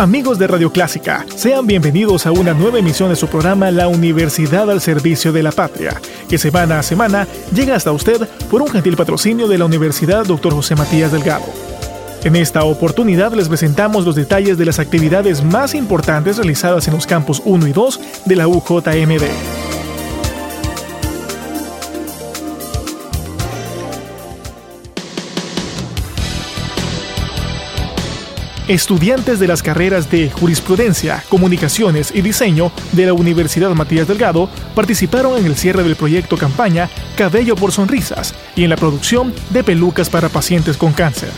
Amigos de Radio Clásica, sean bienvenidos a una nueva emisión de su programa La Universidad al Servicio de la Patria, que semana a semana llega hasta usted por un gentil patrocinio de la Universidad Dr. José Matías Delgado. En esta oportunidad les presentamos los detalles de las actividades más importantes realizadas en los campos 1 y 2 de la UJMD. Estudiantes de las carreras de Jurisprudencia, Comunicaciones y Diseño de la Universidad Matías Delgado participaron en el cierre del proyecto campaña Cabello por Sonrisas y en la producción de pelucas para pacientes con cáncer.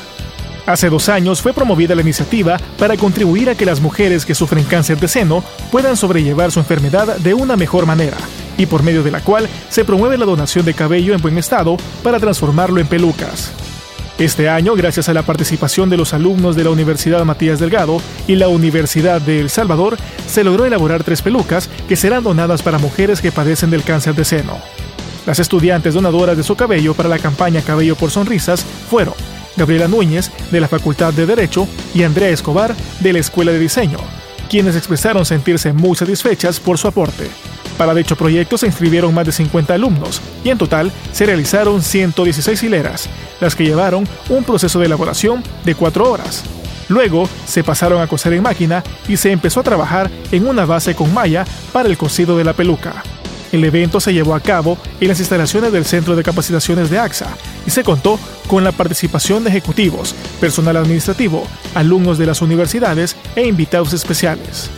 Hace dos años fue promovida la iniciativa para contribuir a que las mujeres que sufren cáncer de seno puedan sobrellevar su enfermedad de una mejor manera, y por medio de la cual se promueve la donación de cabello en buen estado para transformarlo en pelucas. Este año, gracias a la participación de los alumnos de la Universidad Matías Delgado y la Universidad de El Salvador, se logró elaborar tres pelucas que serán donadas para mujeres que padecen del cáncer de seno. Las estudiantes donadoras de su cabello para la campaña Cabello por Sonrisas fueron Gabriela Núñez, de la Facultad de Derecho, y Andrea Escobar, de la Escuela de Diseño, quienes expresaron sentirse muy satisfechas por su aporte. Para dicho proyecto se inscribieron más de 50 alumnos y en total se realizaron 116 hileras, las que llevaron un proceso de elaboración de 4 horas. Luego se pasaron a coser en máquina y se empezó a trabajar en una base con malla para el cosido de la peluca. El evento se llevó a cabo en las instalaciones del Centro de Capacitaciones de AXA y se contó con la participación de ejecutivos, personal administrativo, alumnos de las universidades e invitados especiales.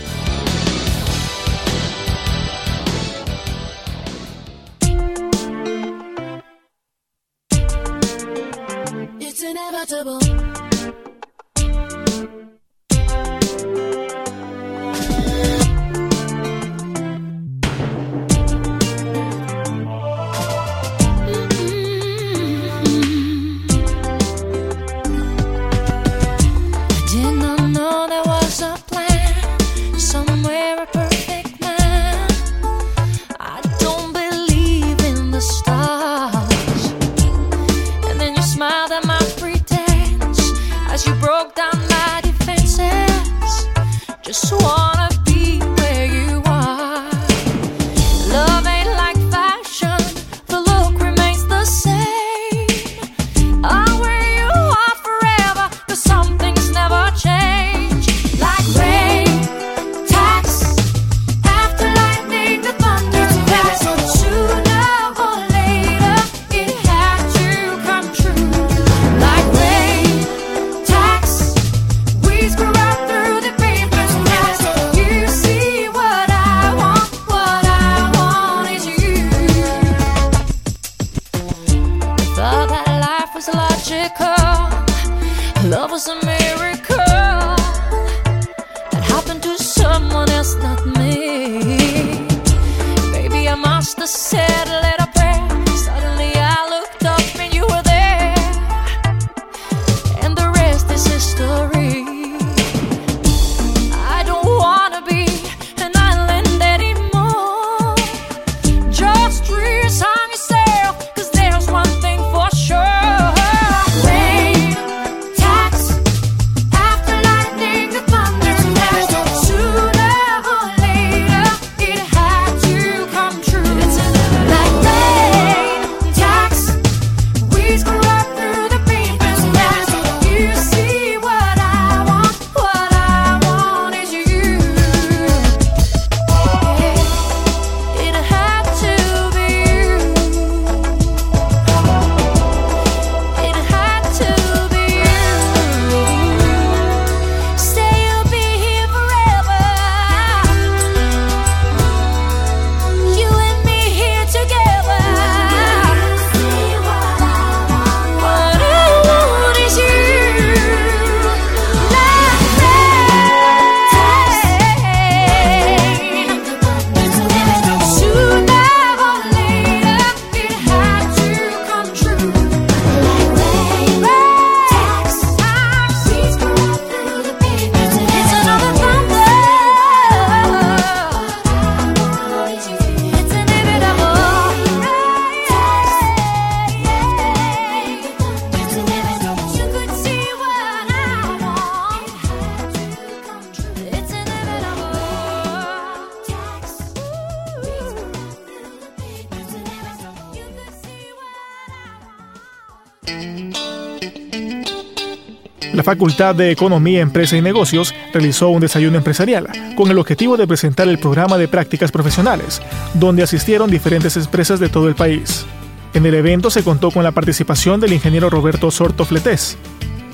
Facultad de Economía, Empresa y Negocios realizó un desayuno empresarial con el objetivo de presentar el programa de prácticas profesionales, donde asistieron diferentes empresas de todo el país. En el evento se contó con la participación del ingeniero Roberto Sorto Fletés,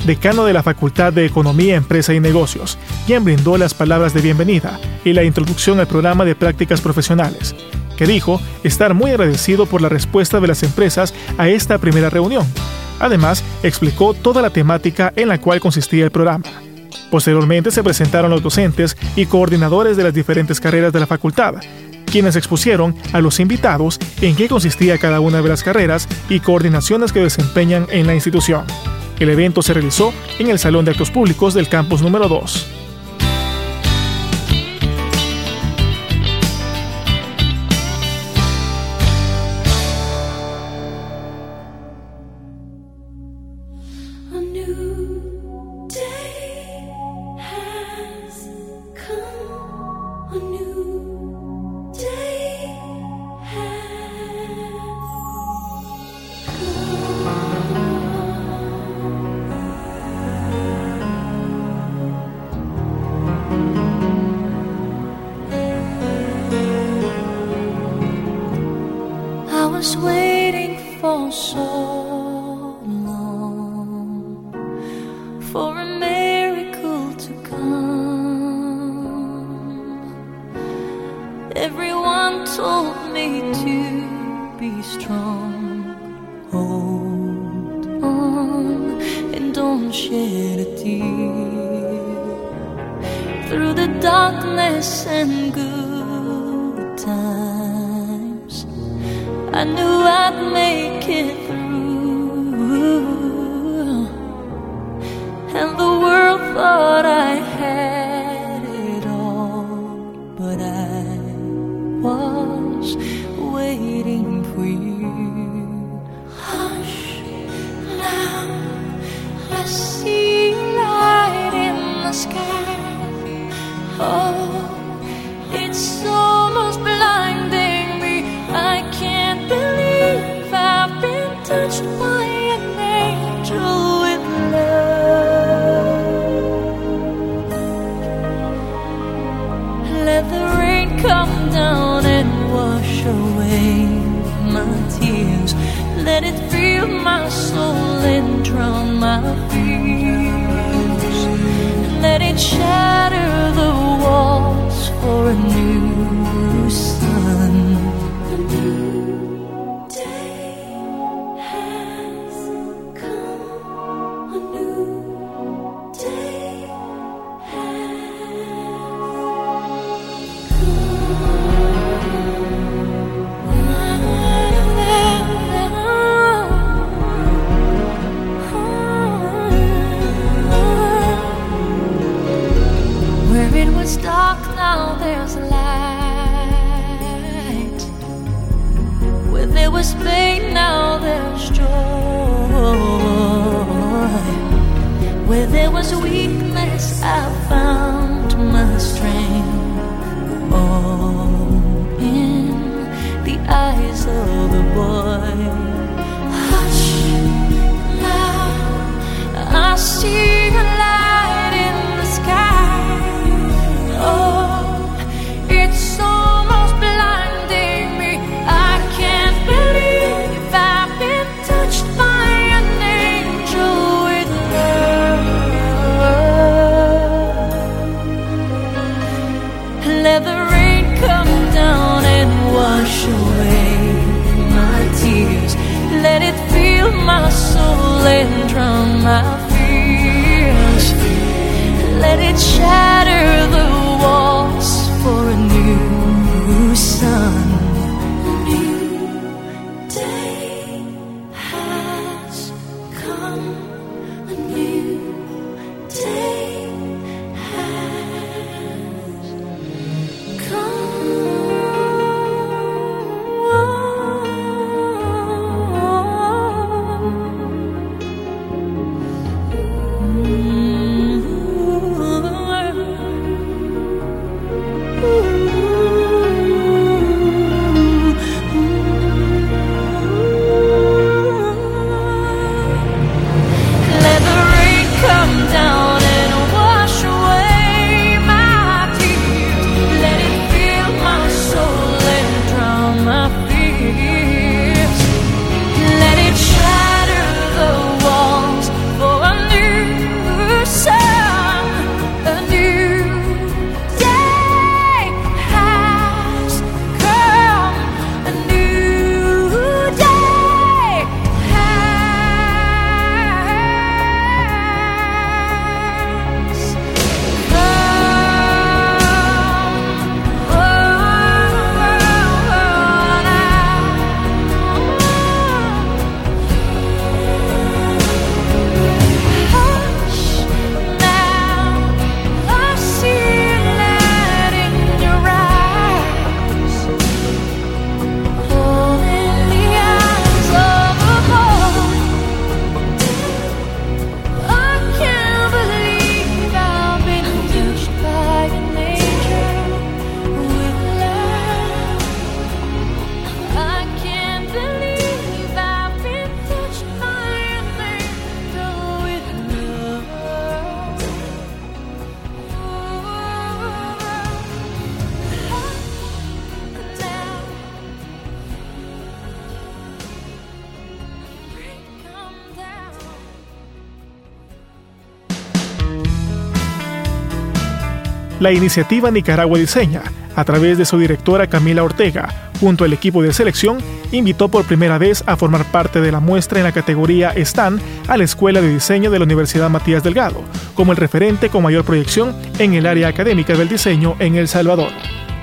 decano de la Facultad de Economía, Empresa y Negocios, quien brindó las palabras de bienvenida y la introducción al programa de prácticas profesionales, que dijo estar muy agradecido por la respuesta de las empresas a esta primera reunión Además, explicó toda la temática en la cual consistía el programa. Posteriormente se presentaron los docentes y coordinadores de las diferentes carreras de la facultad, quienes expusieron a los invitados en qué consistía cada una de las carreras y coordinaciones que desempeñan en la institución. El evento se realizó en el Salón de Actos Públicos del campus número 2. for so long for a miracle to come. Everyone told me to be strong, hold on, and don't shed a tear through the darkness and good I knew I'd make it. was pain, now there's joy. Where there was weakness, I found my strength. All in the eyes of the boy. Hush, now I see. it shall. La iniciativa Nicaragua Diseña, a través de su directora Camila Ortega, junto al equipo de selección, invitó por primera vez a formar parte de la muestra en la categoría STAN a la Escuela de Diseño de la Universidad Matías Delgado, como el referente con mayor proyección en el área académica del diseño en El Salvador.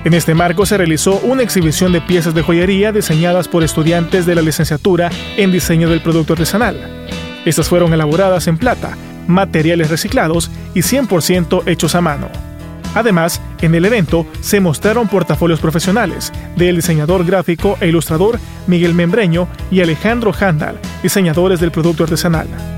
En este marco se realizó una exhibición de piezas de joyería diseñadas por estudiantes de la licenciatura en diseño del producto artesanal. Estas fueron elaboradas en plata, materiales reciclados y 100% hechos a mano. Además, en el evento se mostraron portafolios profesionales del diseñador gráfico e ilustrador Miguel Membreño y Alejandro Handal, diseñadores del producto artesanal.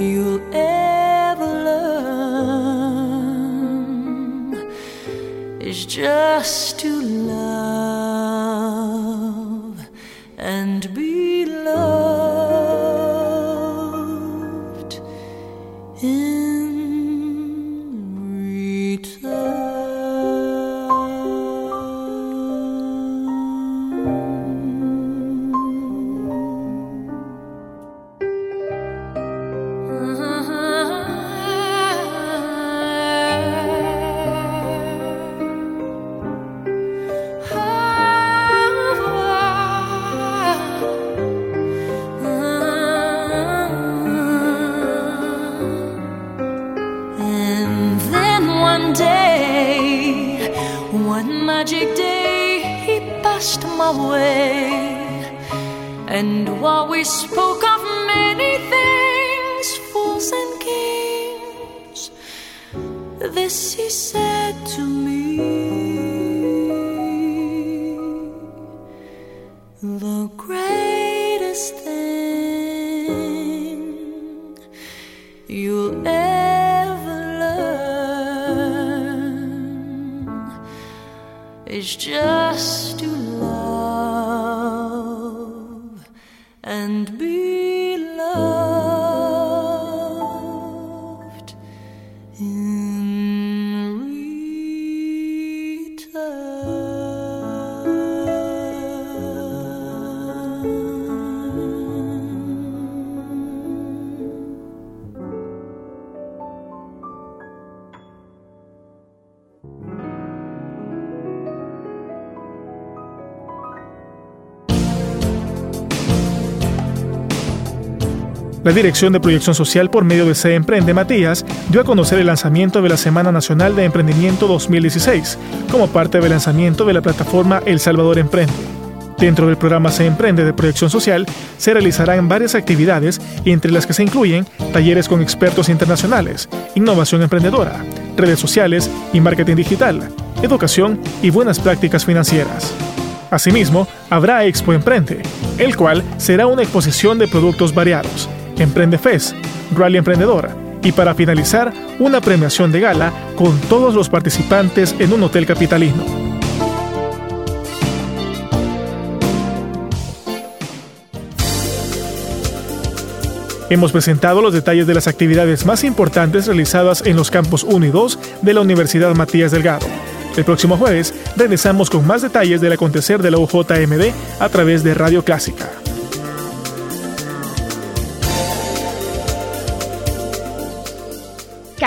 you'll ever learn is just to And while we spoke of many things, fools and kings, this he said to me. The greatest thing you'll ever learn is just La Dirección de Proyección Social por medio de Se Emprende Matías dio a conocer el lanzamiento de la Semana Nacional de Emprendimiento 2016 como parte del lanzamiento de la plataforma El Salvador Emprende. Dentro del programa Se Emprende de Proyección Social se realizarán varias actividades entre las que se incluyen talleres con expertos internacionales, innovación emprendedora, redes sociales y marketing digital, educación y buenas prácticas financieras. Asimismo, habrá Expo Emprende, el cual será una exposición de productos variados, Emprende Fest, Rally Emprendedor, y para finalizar, una premiación de gala con todos los participantes en un hotel capitalino. Hemos presentado los detalles de las actividades más importantes realizadas en los campos 1 y 2 de la Universidad Matías Delgado. El próximo jueves regresamos con más detalles del acontecer de la UJMD a través de Radio Clásica.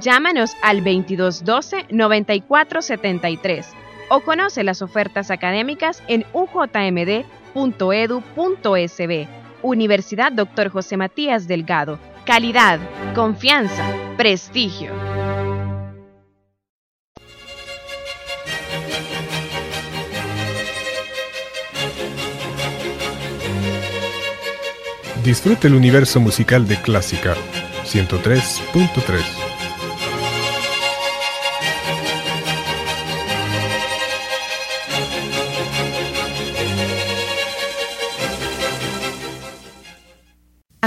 Llámanos al 2212-9473 o conoce las ofertas académicas en ujmd.edu.sb. Universidad Dr. José Matías Delgado. Calidad, confianza, prestigio. Disfrute el universo musical de Clásica 103.3.